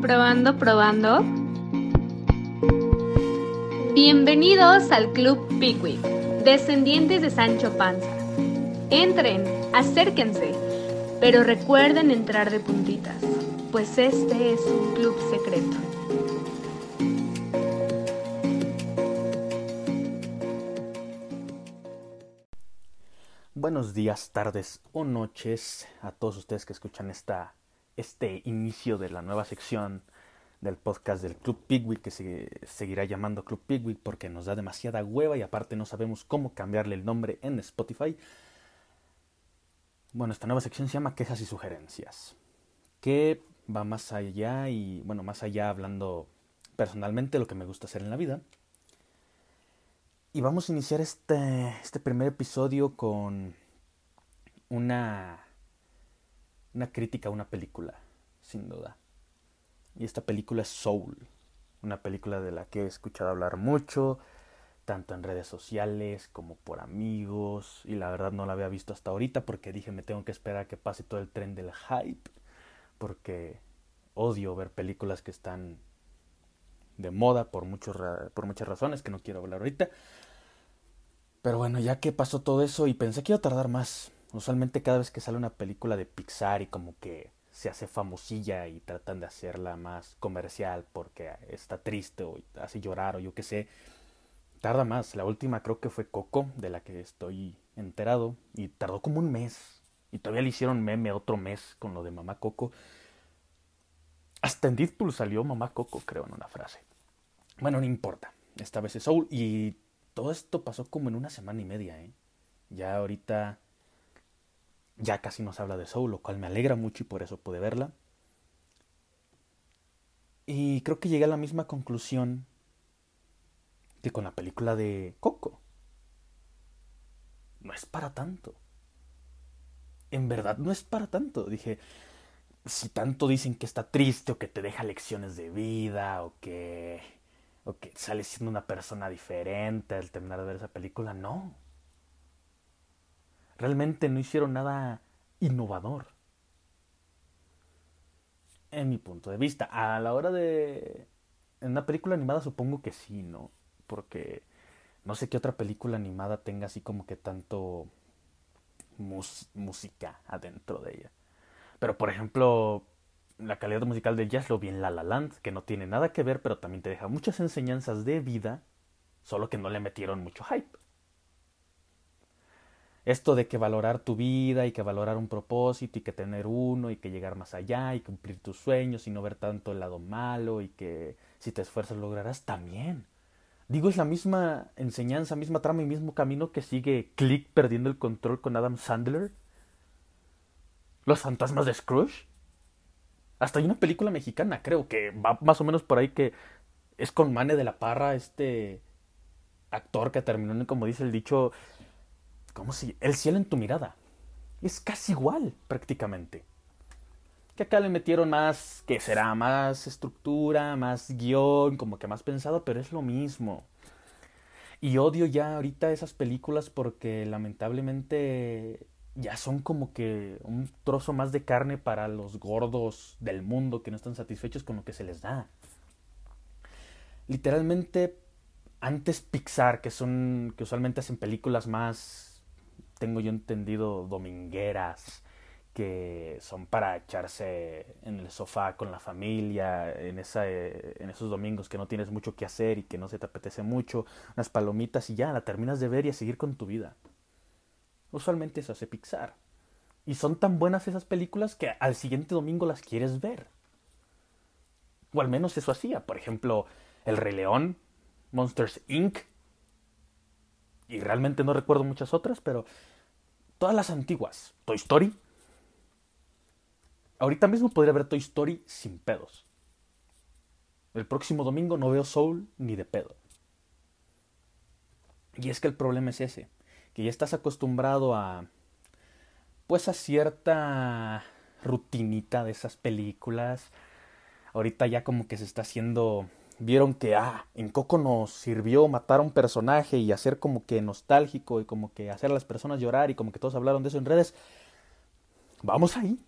Probando, probando. Bienvenidos al Club Pickwick, descendientes de Sancho Panza. Entren, acérquense, pero recuerden entrar de puntitas, pues este es un club secreto. Buenos días, tardes o noches a todos ustedes que escuchan esta este inicio de la nueva sección del podcast del Club Pigwick que se seguirá llamando Club Pigwick porque nos da demasiada hueva y aparte no sabemos cómo cambiarle el nombre en Spotify. Bueno, esta nueva sección se llama Quejas y Sugerencias, que va más allá y, bueno, más allá hablando personalmente lo que me gusta hacer en la vida. Y vamos a iniciar este, este primer episodio con una una crítica a una película, sin duda. Y esta película es Soul, una película de la que he escuchado hablar mucho, tanto en redes sociales como por amigos, y la verdad no la había visto hasta ahorita porque dije me tengo que esperar a que pase todo el tren del hype, porque odio ver películas que están de moda por, muchos, por muchas razones que no quiero hablar ahorita. Pero bueno, ya que pasó todo eso y pensé que iba a tardar más, Usualmente cada vez que sale una película de Pixar y como que se hace famosilla y tratan de hacerla más comercial porque está triste o hace llorar o yo qué sé, tarda más. La última creo que fue Coco, de la que estoy enterado, y tardó como un mes. Y todavía le hicieron meme otro mes con lo de Mamá Coco. Hasta en Deadpool salió Mamá Coco, creo, en una frase. Bueno, no importa. Esta vez es Soul. Y todo esto pasó como en una semana y media, ¿eh? Ya ahorita ya casi no se habla de Soul, lo cual me alegra mucho y por eso pude verla. Y creo que llegué a la misma conclusión que con la película de Coco. No es para tanto. En verdad no es para tanto. Dije, si tanto dicen que está triste o que te deja lecciones de vida o que o que sales siendo una persona diferente al terminar de ver esa película, no. Realmente no hicieron nada innovador. En mi punto de vista. A la hora de... En una película animada supongo que sí, ¿no? Porque no sé qué otra película animada tenga así como que tanto música adentro de ella. Pero por ejemplo, la calidad musical de jazz lo vi en La La Land, que no tiene nada que ver, pero también te deja muchas enseñanzas de vida, solo que no le metieron mucho hype esto de que valorar tu vida y que valorar un propósito y que tener uno y que llegar más allá y cumplir tus sueños y no ver tanto el lado malo y que si te esfuerzas lograrás también. Digo, es la misma enseñanza, misma trama y mismo camino que sigue Click perdiendo el control con Adam Sandler. Los fantasmas de Scrooge. Hasta hay una película mexicana, creo, que va más o menos por ahí que es con Mane de la Parra, este actor que terminó en, como dice el dicho, ¿Cómo si? El cielo en tu mirada. Es casi igual, prácticamente. Que acá le metieron más, que será más estructura, más guion, como que más pensado, pero es lo mismo. Y odio ya ahorita esas películas porque lamentablemente ya son como que un trozo más de carne para los gordos del mundo que no están satisfechos con lo que se les da. Literalmente, antes Pixar, que son, que usualmente hacen películas más tengo yo entendido, domingueras que son para echarse en el sofá con la familia, en, esa, en esos domingos que no tienes mucho que hacer y que no se te apetece mucho, unas palomitas y ya, la terminas de ver y a seguir con tu vida. Usualmente eso hace Pixar. Y son tan buenas esas películas que al siguiente domingo las quieres ver. O al menos eso hacía. Por ejemplo, El Rey León, Monsters Inc. Y realmente no recuerdo muchas otras, pero Todas las antiguas. Toy Story. Ahorita mismo podría ver Toy Story sin pedos. El próximo domingo no veo Soul ni de pedo. Y es que el problema es ese, que ya estás acostumbrado a pues a cierta rutinita de esas películas. Ahorita ya como que se está haciendo vieron que, ah, en Coco nos sirvió matar a un personaje y hacer como que nostálgico y como que hacer a las personas llorar y como que todos hablaron de eso en redes. vamos ahí.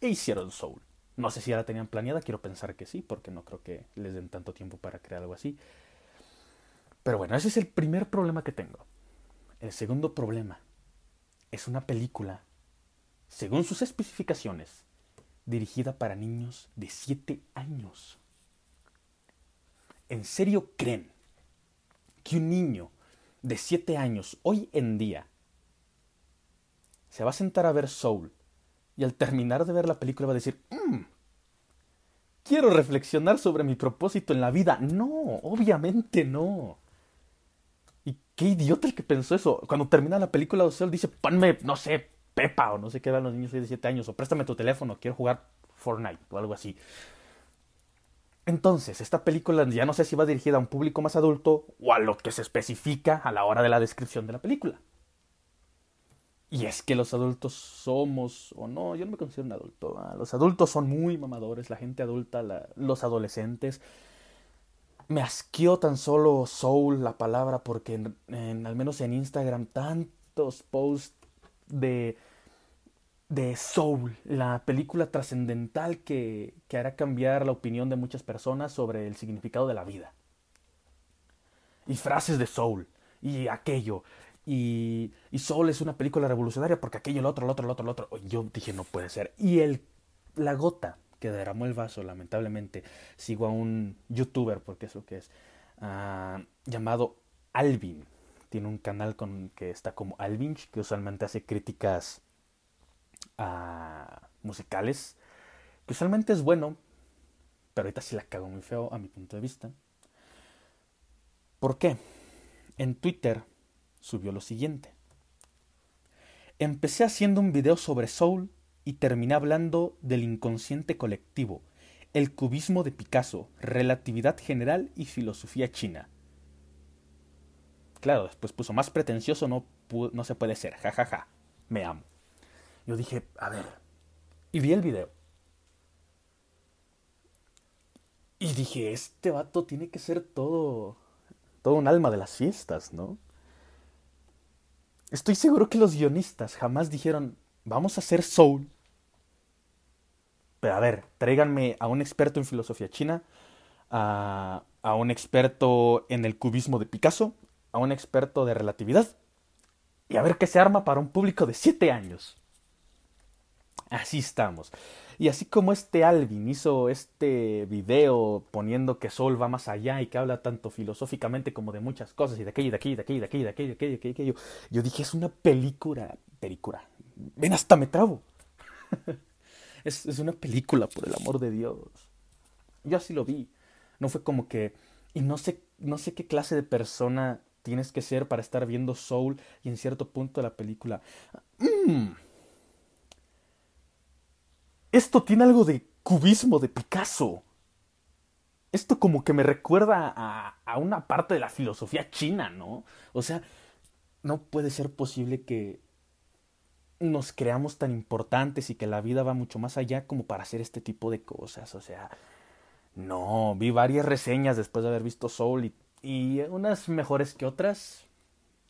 E hicieron Soul. No sé si ya la tenían planeada, quiero pensar que sí, porque no creo que les den tanto tiempo para crear algo así. Pero bueno, ese es el primer problema que tengo. El segundo problema es una película, según sus especificaciones, dirigida para niños de 7 años. ¿En serio creen que un niño de 7 años hoy en día se va a sentar a ver Soul y al terminar de ver la película va a decir, mmm, quiero reflexionar sobre mi propósito en la vida? No, obviamente no. Y qué idiota el que pensó eso. Cuando termina la película, o dice, ponme, no sé, Pepa o no sé qué dan los niños de 7 años, o préstame tu teléfono, quiero jugar Fortnite o algo así. Entonces, esta película ya no sé si va dirigida a un público más adulto o a lo que se especifica a la hora de la descripción de la película. Y es que los adultos somos, o no, yo no me considero un adulto. Los adultos son muy mamadores, la gente adulta, los adolescentes. Me asqueó tan solo soul la palabra porque al menos en Instagram tantos posts de de Soul, la película trascendental que, que, hará cambiar la opinión de muchas personas sobre el significado de la vida. Y frases de Soul, y aquello, y, y Soul es una película revolucionaria porque aquello, el otro, el otro, el otro, el otro. Yo dije, no puede ser. Y el, la gota que derramó el vaso, lamentablemente, sigo a un youtuber, porque es lo que es, uh, llamado Alvin. Tiene un canal con, que está como Alvin, que usualmente hace críticas musicales, que usualmente es bueno, pero ahorita sí la cago muy feo a mi punto de vista. ¿Por qué? En Twitter subió lo siguiente. Empecé haciendo un video sobre Soul y terminé hablando del inconsciente colectivo, el cubismo de Picasso, relatividad general y filosofía china. Claro, después puso más pretencioso no, se puede ser, jajaja, ja, ja. me amo. Yo dije, a ver, y vi el video. Y dije, este vato tiene que ser todo, todo un alma de las fiestas, ¿no? Estoy seguro que los guionistas jamás dijeron, vamos a hacer soul. Pero a ver, tráiganme a un experto en filosofía china, a, a un experto en el cubismo de Picasso, a un experto de relatividad, y a ver qué se arma para un público de 7 años. Así estamos. Y así como este Alvin hizo este video poniendo que Sol va más allá y que habla tanto filosóficamente como de muchas cosas y de aquello, de aquello, de aquello, de aquello, de aquello, de aquello, de aquello, yo dije, es una película, película. Ven, hasta me trabo. es, es una película, por el amor de Dios. Yo así lo vi. No fue como que... Y no sé, no sé qué clase de persona tienes que ser para estar viendo Soul y en cierto punto de la película. Mmm esto tiene algo de cubismo de Picasso. Esto como que me recuerda a, a, una parte de la filosofía china, ¿no? O sea, no puede ser posible que nos creamos tan importantes y que la vida va mucho más allá como para hacer este tipo de cosas. O sea, no, vi varias reseñas después de haber visto Soul y, y unas mejores que otras.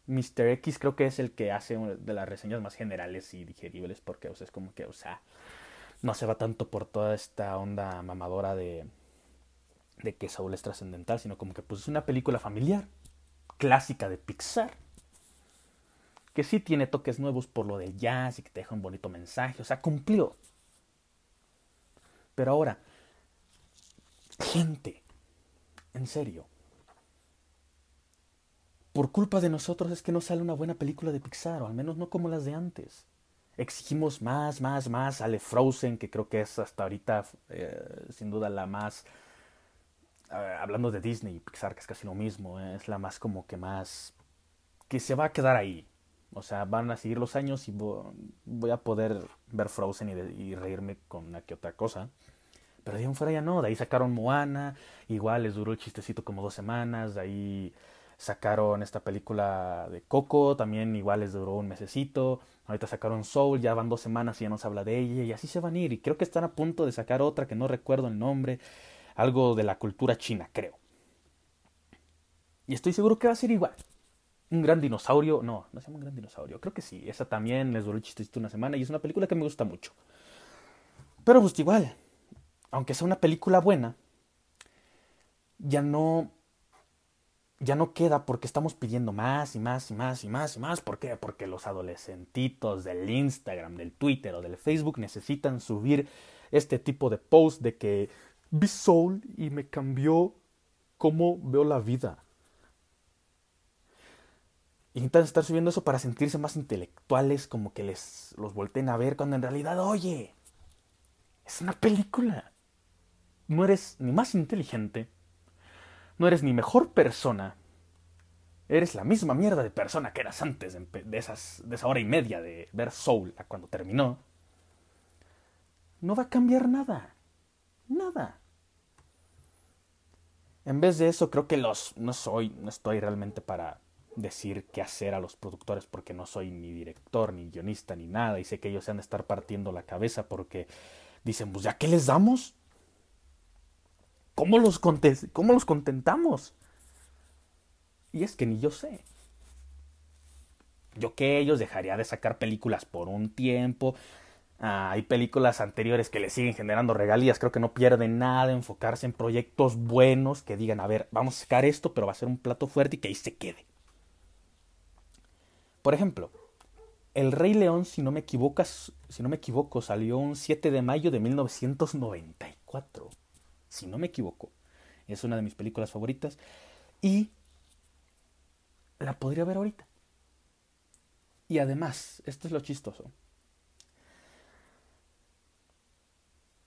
Mr. X creo que es el que hace de las reseñas más generales y digeribles porque, o sea, es como que, o sea, no se va tanto por toda esta onda mamadora de, de que Saúl es trascendental, sino como que pues es una película familiar, clásica de Pixar, que sí tiene toques nuevos por lo del jazz y que te deja un bonito mensaje, o sea, cumplió. Pero ahora, gente, en serio, por culpa de nosotros es que no sale una buena película de Pixar, o al menos no como las de antes exigimos más, más, más. Sale Frozen, que creo que es hasta ahorita eh, sin duda la más... Hablando de Disney y Pixar, que es casi lo mismo, eh, es la más como que más... que se va a quedar ahí. O sea, van a seguir los años y voy a poder ver Frozen y, reírme con una que otra cosa. Pero de ahí fuera ya no, de ahí sacaron Moana, igual les duró el chistecito como dos semanas, de ahí sacaron esta película de Coco, también igual les duró un mesecito, ahorita sacaron Soul, ya van dos semanas y ya no se habla de ella, y así se van a ir, y creo que están a punto de sacar otra que no recuerdo el nombre, algo de la cultura china, creo. Y estoy seguro que va a ser igual. Un gran dinosaurio, no, no se llama un gran dinosaurio, creo que sí, esa también les duró el chistecito una semana y es una película que me gusta mucho. Pero pues igual, aunque sea una película buena, ya no ya no queda porque estamos pidiendo más y más y más y más y más. ¿Por qué? Porque los adolescentitos del Instagram, del Twitter o del Facebook necesitan subir este tipo de post de que vi Soul y me cambió cómo veo la vida. Intentan estar subiendo eso para sentirse más intelectuales, como que les los volteen a ver, cuando en realidad, oye, es una película. No eres ni más inteligente, no eres ni mejor persona. Eres la misma mierda de persona que eras antes de, esa hora y media de ver Soul a cuando terminó. No va a cambiar nada. Nada. En vez de eso, creo que los. No soy. No estoy realmente para decir qué hacer a los productores porque no soy ni director, ni guionista, ni nada. Y sé que ellos se han de estar partiendo la cabeza porque dicen, pues ya qué les damos. ¿Cómo los, ¿Cómo los contentamos? Y es que ni yo sé. Yo que ellos dejaría de sacar películas por un tiempo. Ah, hay películas anteriores que le siguen generando regalías. Creo que no pierden nada enfocarse en proyectos buenos que digan, a ver, vamos a sacar esto, pero va a ser un plato fuerte y que ahí se quede. Por ejemplo, El Rey León, si no me equivoco, si no me equivoco, salió un 7 de mayo de 1994 si no me equivoco. Es una de mis películas favoritas. Y la podría ver ahorita. Y además, esto es lo chistoso.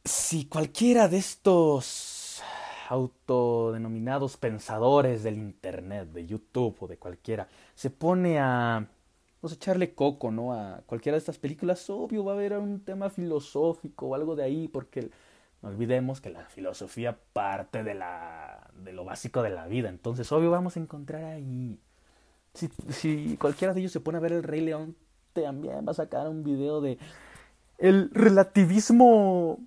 Si cualquiera de estos autodenominados pensadores del Internet, de YouTube o de cualquiera, se pone a pues, echarle coco, ¿no? A cualquiera de estas películas, obvio va a haber un tema filosófico o algo de ahí, porque no olvidemos que la filosofía parte de, la, de lo básico de la vida. Entonces, obvio, vamos a encontrar ahí. Si, cualquiera de ellos se pone a ver el Rey León, también va a sacar un video de el relativismo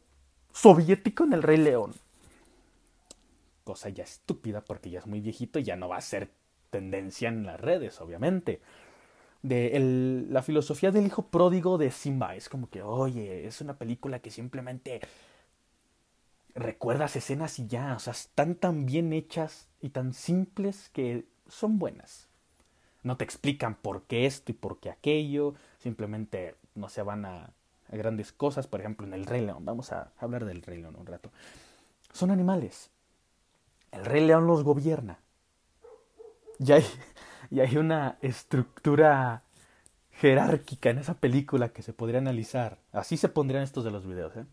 soviético en el Rey León. Cosa ya estúpida porque ya es muy viejito y ya no va a ser tendencia en las redes, obviamente. De el, la filosofía del hijo pródigo de Simba. Es como que, oye, es una película que simplemente recuerdas escenas y ya, o sea, están tan bien hechas y tan simples que son buenas. No te explican por qué esto y por qué aquello, simplemente no se van a, grandes cosas, por ejemplo en el Rey León, vamos a hablar del Rey León un rato. Son animales. El Rey León los gobierna. Y hay, y hay una estructura jerárquica en esa película que se podría analizar. Así se pondrían estos de los videos, ¿eh?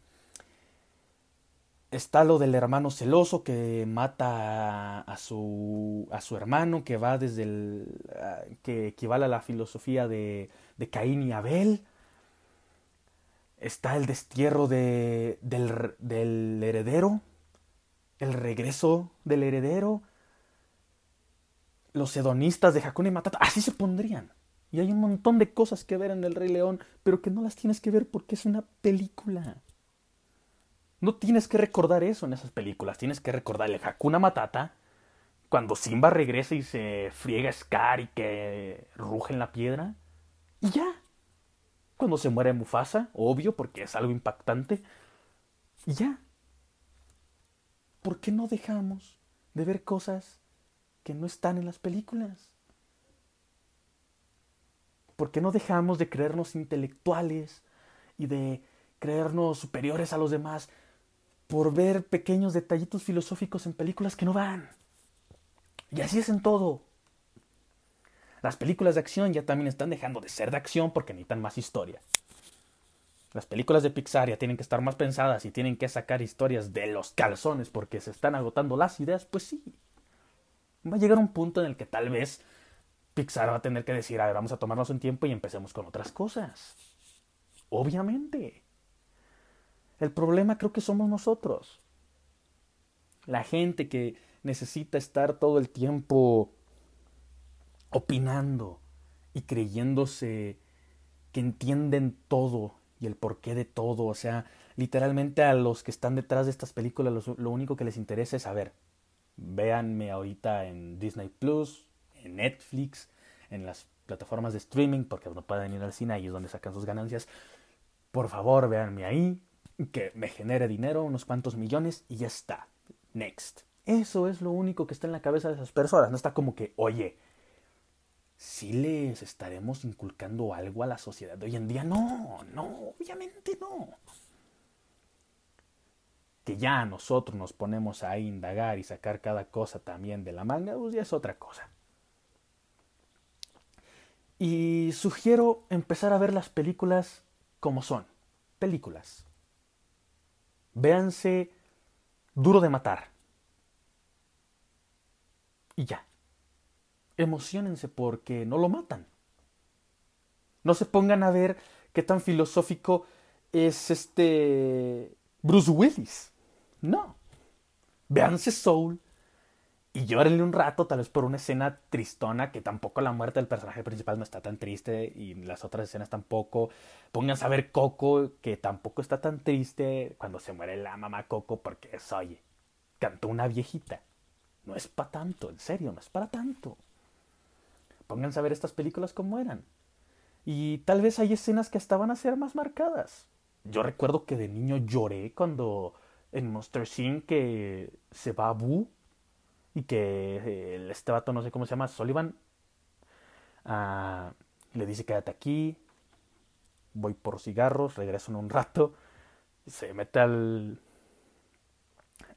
Está lo del hermano celoso que mata a, su, a su hermano, que va desde el. que equivale a la filosofía de, de Caín y Abel. Está el destierro de, del, del heredero, el regreso del heredero, los hedonistas de Hakuna y Matata, así se pondrían. Y hay un montón de cosas que ver en El Rey León, pero que no las tienes que ver porque es una película. No tienes que recordar eso en esas películas. Tienes que recordar el Hakuna Matata. Cuando Simba regresa y se friega Scar y que ruge en la piedra. Y ya. Cuando se muere Mufasa, obvio, porque es algo impactante. Y ya. ¿Por qué no dejamos de ver cosas que no están en las películas? ¿Por qué no dejamos de creernos intelectuales y de creernos superiores a los demás por ver pequeños detallitos filosóficos en películas que no van. Y así es en todo. Las películas de acción ya también están dejando de ser de acción porque necesitan más historia. Las películas de Pixar ya tienen que estar más pensadas y tienen que sacar historias de los calzones porque se están agotando las ideas, pues sí. Va a llegar un punto en el que tal vez Pixar va a tener que decir, a ver, vamos a tomarnos un tiempo y empecemos con otras cosas. Obviamente. El problema creo que somos nosotros. La gente que necesita estar todo el tiempo opinando y creyéndose que entienden todo y el porqué de todo. O sea, literalmente a los que están detrás de estas películas lo, único que les interesa es saber. Véanme ahorita en Disney Plus, en Netflix, en las plataformas de streaming, porque no pueden ir al cine, ahí es donde sacan sus ganancias. Por favor, véanme ahí que me genere dinero, unos cuantos millones y ya está. Next. Eso es lo único que está en la cabeza de esas personas. No está como que, oye, si les estaremos inculcando algo a la sociedad de hoy en día. No, no, obviamente no. Que ya nosotros nos ponemos a indagar y sacar cada cosa también de la manga, pues ya es otra cosa. Y sugiero empezar a ver las películas como son. Películas. Véanse Duro de Matar. Y ya emocionense porque no lo matan. No se pongan a ver qué tan filosófico es este Bruce Willis. No. Véanse Soul y llórenle un rato, tal vez por una escena tristona, que tampoco la muerte del personaje principal no está tan triste y las otras escenas tampoco. Pónganse a ver Coco, que tampoco está tan triste cuando se muere la mamá Coco porque es, oye, cantó una viejita. No es para tanto, en serio, no es para tanto. Pónganse a ver estas películas como eran. Y tal vez hay escenas que hasta van a ser más marcadas. Yo recuerdo que de niño lloré cuando en Monster Inc. que se va a Boo y que el, este vato, no sé cómo se llama, Sullivan, ah, le dice quédate aquí, voy por cigarros, regreso en un rato, se mete al,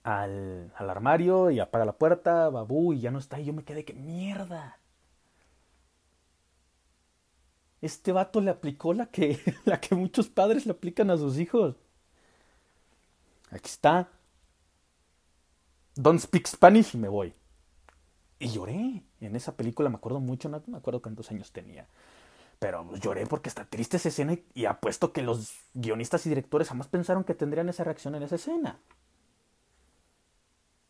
al, armario y apaga la puerta, Boo y ya no está y yo me quedé que mierda. Este vato le aplicó la que, la que muchos padres le aplican a sus hijos. Aquí está. Don't speak Spanish y me voy. Y lloré. En esa película me acuerdo mucho, no me acuerdo cuántos años tenía. Pero lloré porque está triste esa escena y apuesto que los guionistas y directores jamás pensaron que tendrían esa reacción en esa escena.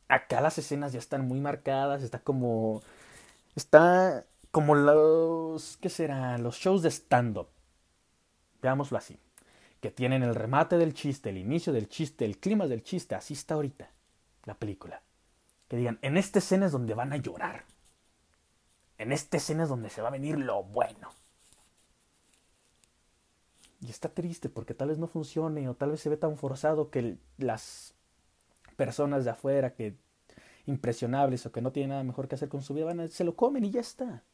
Acá las escenas ya están muy marcadas, está como... Está como los, ¿qué será? Los shows de stand-up. Veámoslo así. Que tienen el remate del chiste, el inicio del chiste, el clima del chiste. Así está ahorita la película. Que digan, en esta escena es donde van a llorar. En esta escena es donde se va a venir lo bueno. Y está triste porque tal vez no funcione o tal vez se ve tan forzado que las personas de afuera que impresionables o que no tienen nada mejor que hacer con su vida van a, se lo comen y ya está.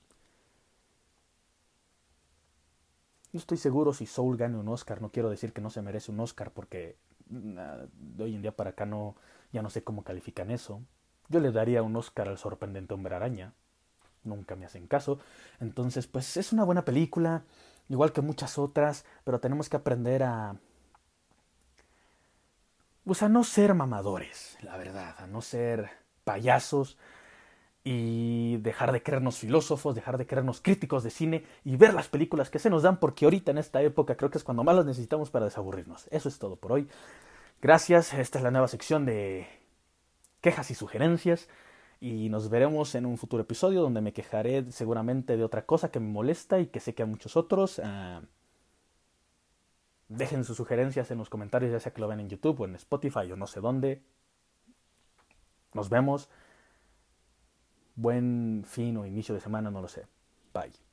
No estoy seguro si Soul gane un Oscar. No quiero decir que no se merece un Oscar porque de hoy en día para acá no, ya no sé cómo califican eso. Yo le daría un Oscar al sorprendente hombre araña. Nunca me hacen caso. Entonces, pues es una buena película, igual que muchas otras, pero tenemos que aprender a... Pues a no ser mamadores, la verdad, a no ser payasos, y dejar de creernos filósofos, dejar de creernos críticos de cine y ver las películas que se nos dan porque ahorita en esta época creo que es cuando más las necesitamos para desaburrirnos. Eso es todo por hoy. Gracias, esta es la nueva sección de quejas y sugerencias y nos veremos en un futuro episodio donde me quejaré seguramente de otra cosa que me molesta y que sé que a muchos otros. Ah, dejen sus sugerencias en los comentarios, ya sea que lo ven en YouTube o en Spotify o no sé dónde. Nos vemos buen fin o inicio de semana, no lo sé. Bye.